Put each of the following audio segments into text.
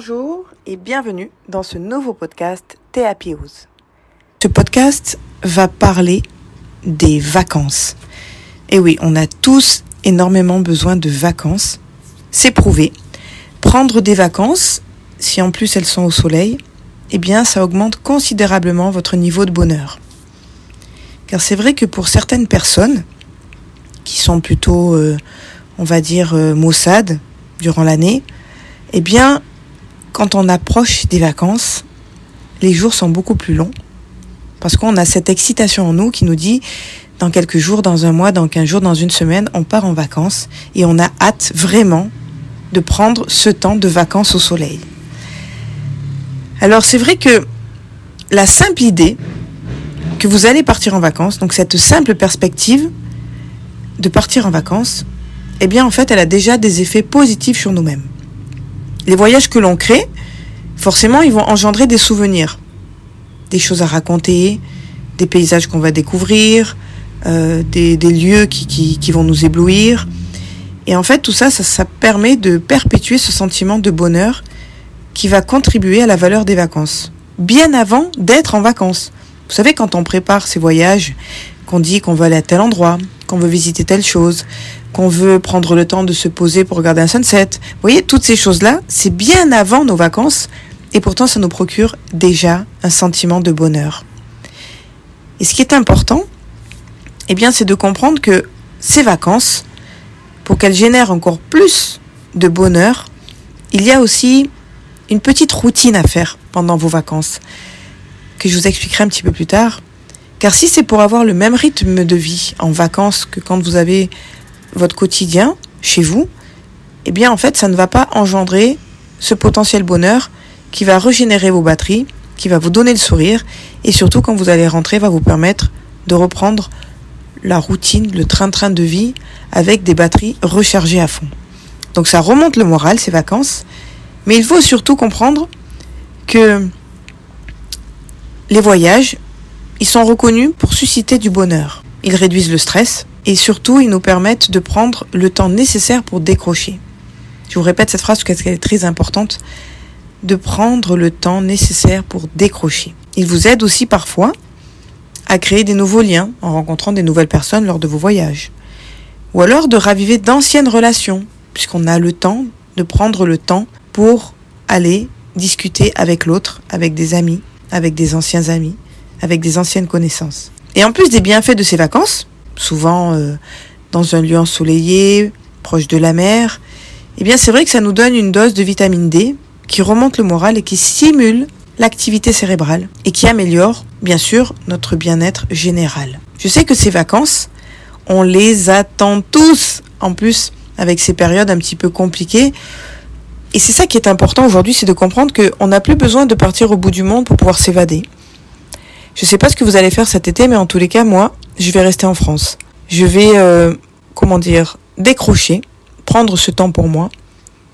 Bonjour et bienvenue dans ce nouveau podcast Happy Ce podcast va parler des vacances. Et oui, on a tous énormément besoin de vacances. C'est prouvé. Prendre des vacances, si en plus elles sont au soleil, eh bien ça augmente considérablement votre niveau de bonheur. Car c'est vrai que pour certaines personnes, qui sont plutôt, euh, on va dire, euh, maussades durant l'année, eh bien, quand on approche des vacances, les jours sont beaucoup plus longs. Parce qu'on a cette excitation en nous qui nous dit dans quelques jours, dans un mois, dans quinze jours, dans une semaine, on part en vacances. Et on a hâte vraiment de prendre ce temps de vacances au soleil. Alors c'est vrai que la simple idée que vous allez partir en vacances, donc cette simple perspective de partir en vacances, eh bien en fait elle a déjà des effets positifs sur nous-mêmes les voyages que l'on crée, forcément, ils vont engendrer des souvenirs, des choses à raconter, des paysages qu'on va découvrir, euh, des, lieux qui, vont nous éblouir. Et en fait, tout ça, ça, ça permet de perpétuer ce sentiment de bonheur qui va contribuer à la valeur des vacances, bien avant d'être en vacances. Vous savez, quand on prépare ces voyages, qu'on dit qu'on veut aller à tel endroit, qu'on veut visiter telle chose, qu'on veut prendre le temps de se poser pour regarder un sunset. Vous voyez, toutes ces choses-là, c'est bien avant nos vacances et pourtant ça nous procure déjà un sentiment de bonheur. Et ce qui est important, eh bien, c'est de comprendre que ces vacances, pour qu'elles génèrent encore plus de bonheur, il y a aussi une petite routine à faire pendant vos vacances, que je vous expliquerai un petit peu plus tard. Car si c'est pour avoir le même rythme de vie en vacances que quand vous avez votre quotidien chez vous, eh bien en fait ça ne va pas engendrer ce potentiel bonheur qui va régénérer vos batteries, qui va vous donner le sourire et surtout quand vous allez rentrer va vous permettre de reprendre la routine, le train-train de vie avec des batteries rechargées à fond. Donc ça remonte le moral ces vacances, mais il faut surtout comprendre que les voyages, ils sont reconnus pour susciter du bonheur. Ils réduisent le stress, et surtout, ils nous permettent de prendre le temps nécessaire pour décrocher. Je vous répète cette phrase parce qu'elle est très importante. De prendre le temps nécessaire pour décrocher. Ils vous aident aussi parfois à créer des nouveaux liens en rencontrant des nouvelles personnes lors de vos voyages. Ou alors de raviver d'anciennes relations, puisqu'on a le temps de prendre le temps pour aller discuter avec l'autre, avec des amis, avec des anciens amis, avec des anciennes connaissances. Et en plus des bienfaits de ces vacances, souvent euh, dans un lieu ensoleillé, proche de la mer, eh bien c'est vrai que ça nous donne une dose de vitamine D qui remonte le moral et qui stimule l'activité cérébrale et qui améliore bien sûr notre bien-être général. Je sais que ces vacances, on les attend tous en plus avec ces périodes un petit peu compliquées. Et c'est ça qui est important aujourd'hui, c'est de comprendre qu'on n'a plus besoin de partir au bout du monde pour pouvoir s'évader. Je ne sais pas ce que vous allez faire cet été, mais en tous les cas, moi, je vais rester en France. Je vais, euh, comment dire, décrocher, prendre ce temps pour moi.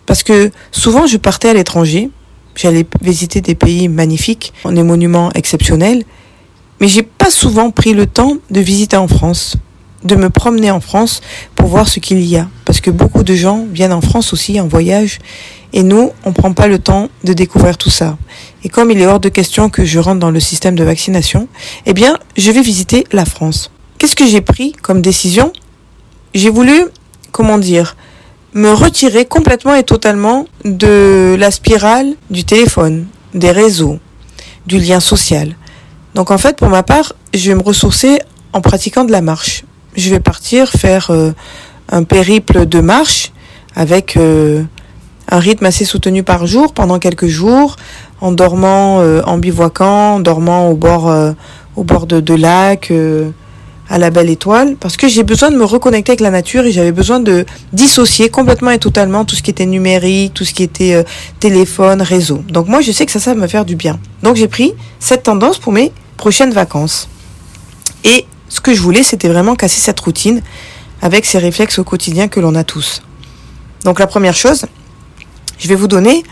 Parce que souvent, je partais à l'étranger. J'allais visiter des pays magnifiques, des monuments exceptionnels. Mais j'ai pas souvent pris le temps de visiter en France, de me promener en France pour voir ce qu'il y a. Parce que beaucoup de gens viennent en France aussi en voyage. Et nous, on prend pas le temps de découvrir tout ça. Et comme il est hors de question que je rentre dans le système de vaccination, eh bien, je vais visiter la France. Qu'est-ce que j'ai pris comme décision? J'ai voulu, comment dire, me retirer complètement et totalement de la spirale du téléphone, des réseaux, du lien social. Donc en fait, pour ma part, je vais me ressourcer en pratiquant de la marche. Je vais partir faire euh, un périple de marche avec euh, un rythme assez soutenu par jour pendant quelques jours, en dormant euh, en bivouaquant, en dormant au bord, au bord de, de lacs, à la belle étoile, parce que j'ai besoin de me reconnecter avec la nature et j'avais besoin de dissocier complètement et totalement tout ce qui était numérique, tout ce qui était téléphone, réseau. Donc moi, je sais que ça, ça va me faire du bien. Donc j'ai pris cette tendance pour mes prochaines vacances. Et ce que je voulais, c'était vraiment casser cette routine avec ces réflexes au quotidien que l'on a tous. Donc la première chose, je vais vous donner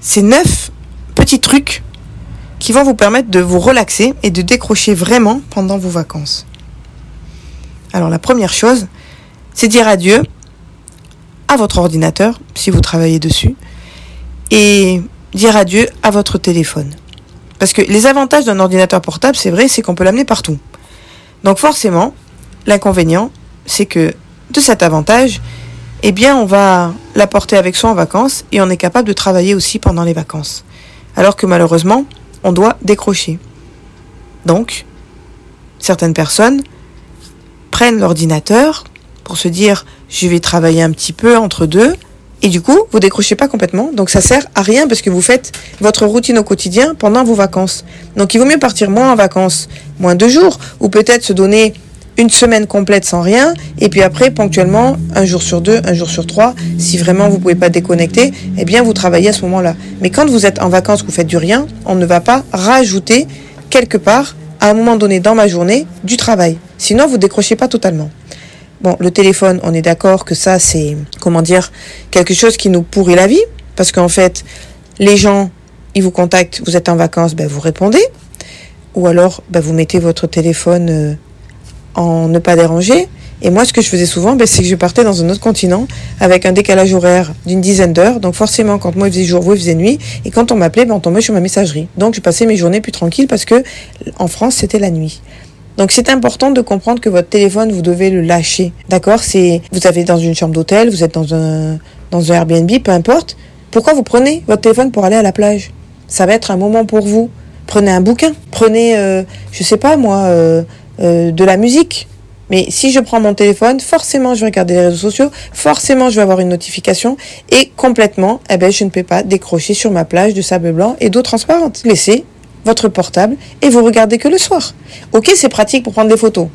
ces neuf petits trucs qui vont vous permettre de vous relaxer et de décrocher vraiment pendant vos vacances. Alors la première chose, c'est dire adieu à votre ordinateur si vous travaillez dessus et dire adieu à votre téléphone. Parce que les avantages d'un ordinateur portable, c'est vrai, c'est qu'on peut l'amener partout. Donc forcément, l'inconvénient, c'est que de cet avantage, eh bien, on va l'apporter avec soi en vacances et on est capable de travailler aussi pendant les vacances. Alors que malheureusement, on doit décrocher. Donc, certaines personnes prennent l'ordinateur pour se dire je vais travailler un petit peu entre deux. Et du coup vous décrochez pas complètement. Donc ça sert à rien parce que vous faites votre routine au quotidien pendant vos vacances. Donc il vaut mieux partir moins en vacances moins deux jours ou peut-être se donner une semaine complète sans rien et puis après ponctuellement un jour sur deux un jour sur trois si vraiment vous pouvez pas déconnecter eh bien vous travaillez à ce moment-là. Mais quand vous êtes en vacances vous faites du rien on ne va pas rajouter quelque part à un moment donné dans ma journée du travail sinon vous décrochez pas totalement Bon, le téléphone, on est d'accord que ça, c'est, comment dire, quelque chose qui nous pourrit la vie. Parce qu'en fait, les gens, ils vous contactent, vous êtes en vacances, ben, vous répondez. Ou alors, ben, vous mettez votre téléphone euh, en ne pas déranger. Et moi, ce que je faisais souvent, ben, c'est que je partais dans un autre continent avec un décalage horaire d'une dizaine d'heures. Donc forcément, quand moi il faisait jour, vous il faisait nuit. Et quand on m'appelait, ben, on tombait sur ma messagerie. Donc je passais mes journées plus tranquilles parce que en France, c'était la nuit. Donc c'est important de comprendre que votre téléphone, vous devez le lâcher. D'accord? C'est vous avez dans une chambre d'hôtel, vous êtes dans un dans un Airbnb, peu importe. Pourquoi vous prenez votre téléphone pour aller à la plage? Ça va être un moment pour vous. Prenez un bouquin, prenez euh, je sais pas moi euh, euh, de la musique. Mais si je prends mon téléphone, forcément je vais regarder les réseaux sociaux, forcément je vais avoir une notification et complètement, eh ben je ne peux pas décrocher sur ma plage de sable blanc et d'eau transparente. Laissez votre portable et vous regardez que le soir. Ok, c'est pratique pour prendre des photos.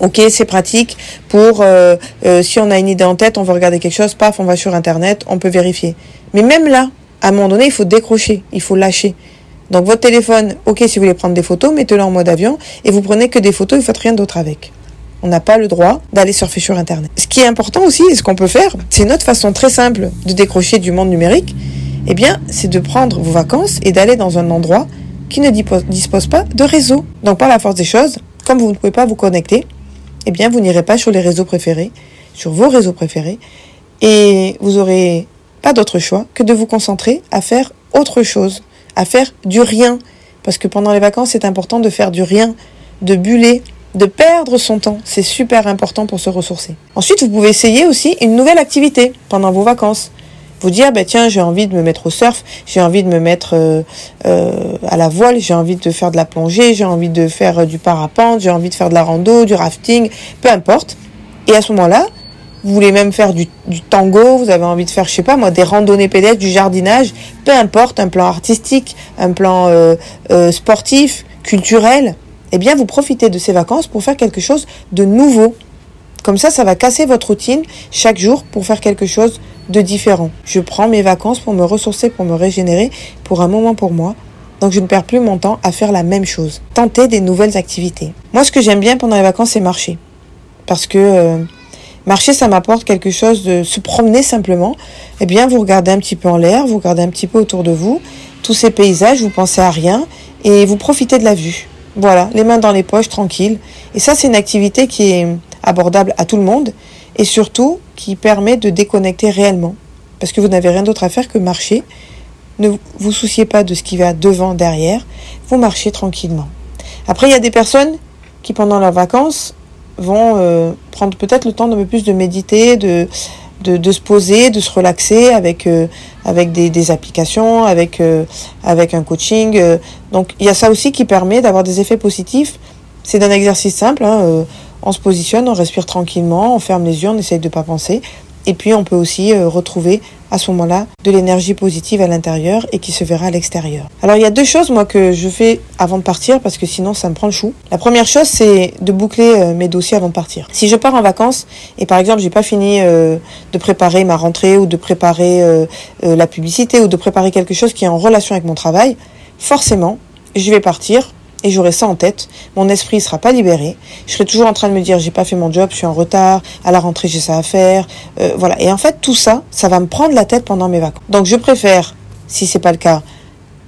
Ok, c'est pratique pour euh, euh, si on a une idée en tête, on veut regarder quelque chose, paf, on va sur internet, on peut vérifier. Mais même là, à un moment donné, il faut décrocher, il faut lâcher. Donc votre téléphone, ok, si vous voulez prendre des photos, mettez-le en mode avion et vous prenez que des photos, vous faites rien d'autre avec. On n'a pas le droit d'aller surfer sur internet. Ce qui est important aussi, et ce qu'on peut faire, c'est une autre façon très simple de décrocher du monde numérique. Eh bien, c'est de prendre vos vacances et d'aller dans un endroit qui ne dispose pas de réseau. Donc par la force des choses, comme vous ne pouvez pas vous connecter, eh bien vous n'irez pas sur les réseaux préférés, sur vos réseaux préférés, et vous aurez pas d'autre choix que de vous concentrer à faire autre chose, à faire du rien. Parce que pendant les vacances, c'est important de faire du rien, de buller, de perdre son temps. C'est super important pour se ressourcer. Ensuite, vous pouvez essayer aussi une nouvelle activité pendant vos vacances vous dire, ben tiens, j'ai envie de me mettre au surf, j'ai envie de me mettre euh, euh, à la voile, j'ai envie de faire de la plongée, j'ai envie de faire euh, du parapente, j'ai envie de faire de la rando, du rafting, peu importe. Et à ce moment-là, vous voulez même faire du, du, tango, vous avez envie de faire, je sais pas moi, des randonnées pédestres, du jardinage, peu importe, un plan artistique, un plan sportif, culturel, eh bien vous profitez de ces vacances pour faire quelque chose de nouveau. Comme ça, ça va casser votre routine chaque jour pour faire quelque chose de différent. Je prends mes vacances pour me ressourcer, pour me régénérer, pour un moment pour moi. Donc je ne perds plus mon temps à faire la même chose. Tenter des nouvelles activités. Moi, ce que j'aime bien pendant les vacances, c'est marcher. Parce que euh, marcher, ça m'apporte quelque chose de se promener simplement. Eh bien, vous regardez un petit peu en l'air, vous regardez un petit peu autour de vous, tous ces paysages, vous pensez à rien et vous profitez de la vue. Voilà, les mains dans les poches, tranquille. Et ça, c'est une activité qui est abordable à tout le monde et surtout qui permet de déconnecter réellement. Parce que vous n'avez rien d'autre à faire que marcher. Ne vous souciez pas de ce qui va devant, derrière. Vous marchez tranquillement. Après, il y a des personnes qui, pendant leurs vacances, vont euh, prendre peut-être le temps d'un peu plus de méditer, de, de, se poser, de se relaxer avec, euh, avec des, applications, avec, euh, avec un coaching. Donc, il y a ça aussi qui permet d'avoir des effets positifs. C'est un exercice simple. Hein, on se positionne, on respire tranquillement, on ferme les yeux, on essaye de ne pas penser. Et puis on peut aussi euh, retrouver à ce moment-là de l'énergie positive à l'intérieur et qui se verra à l'extérieur. Alors il y a deux choses moi que je fais avant de partir parce que sinon ça me prend le chou. La première chose c'est de boucler euh, mes dossiers avant de partir. Si je pars en vacances et par exemple j'ai pas fini euh, de préparer ma rentrée ou de préparer la publicité ou de préparer quelque chose qui est en relation avec mon travail, forcément je vais partir et j'aurai ça en tête. Mon esprit ne sera pas libéré. Je serai toujours en train de me dire j'ai pas fait mon job, je suis en retard, à la rentrée j'ai ça à faire. Euh, voilà. Et en fait tout ça, ça va me prendre la tête pendant mes vacances. Donc je préfère, si c'est pas le cas,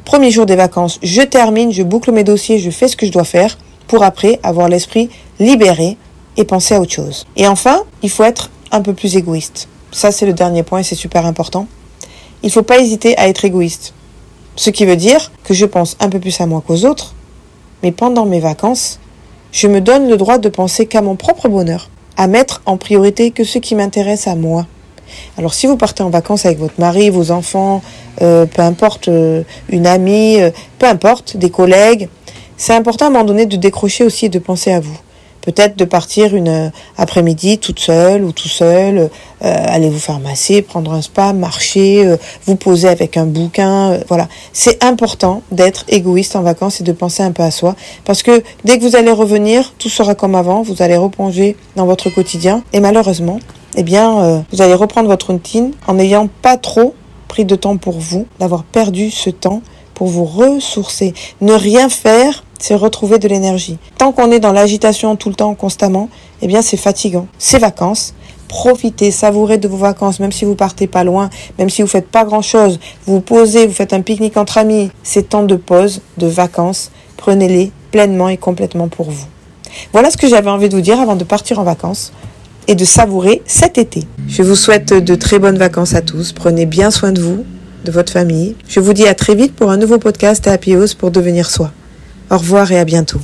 premier jour des vacances, je termine, je boucle mes dossiers, je fais ce que je dois faire pour après avoir l'esprit libéré et penser à autre chose. Et enfin, il faut être un peu plus égoïste. Ça c'est le dernier point et c'est super important. Il faut pas hésiter à être égoïste. Ce qui veut dire que je pense un peu plus à moi qu'aux autres, mais pendant mes vacances, je me donne le droit de penser qu'à mon propre bonheur, à mettre en priorité que ce qui m'intéresse à moi. Alors si vous partez en vacances avec votre mari, vos enfants, euh, peu importe, euh, une amie, euh, peu importe, des collègues, c'est important à un moment donné de décrocher aussi et de penser à vous. Peut-être de partir une après-midi toute seule ou tout seul, aller vous faire masser, prendre un spa, marcher, vous poser avec un bouquin. voilà, c'est important d'être égoïste en vacances et de penser un peu à soi, parce que dès que vous allez revenir, tout sera comme avant. Vous allez replonger dans votre quotidien et malheureusement, eh bien, vous allez reprendre votre routine en n'ayant pas trop pris de temps pour vous, d'avoir perdu ce temps pour vous ressourcer. Ne rien faire, c'est retrouver de l'énergie. Tant qu'on est dans l'agitation tout le temps, constamment, eh bien c'est fatigant. Ces vacances, profitez, savourez de vos vacances, même si vous partez pas loin, même si vous faites pas grand chose, vous vous posez, vous faites un pique-nique entre amis. Ces temps de pause, de vacances, prenez-les pleinement et complètement pour vous. Voilà ce que j'avais envie de vous dire avant de partir en vacances et de savourer cet été. Je vous souhaite de très bonnes vacances à tous. Prenez bien soin de vous, de votre famille. Je vous dis à très vite pour un nouveau podcast à Happy House pour devenir soi. Au revoir et à bientôt.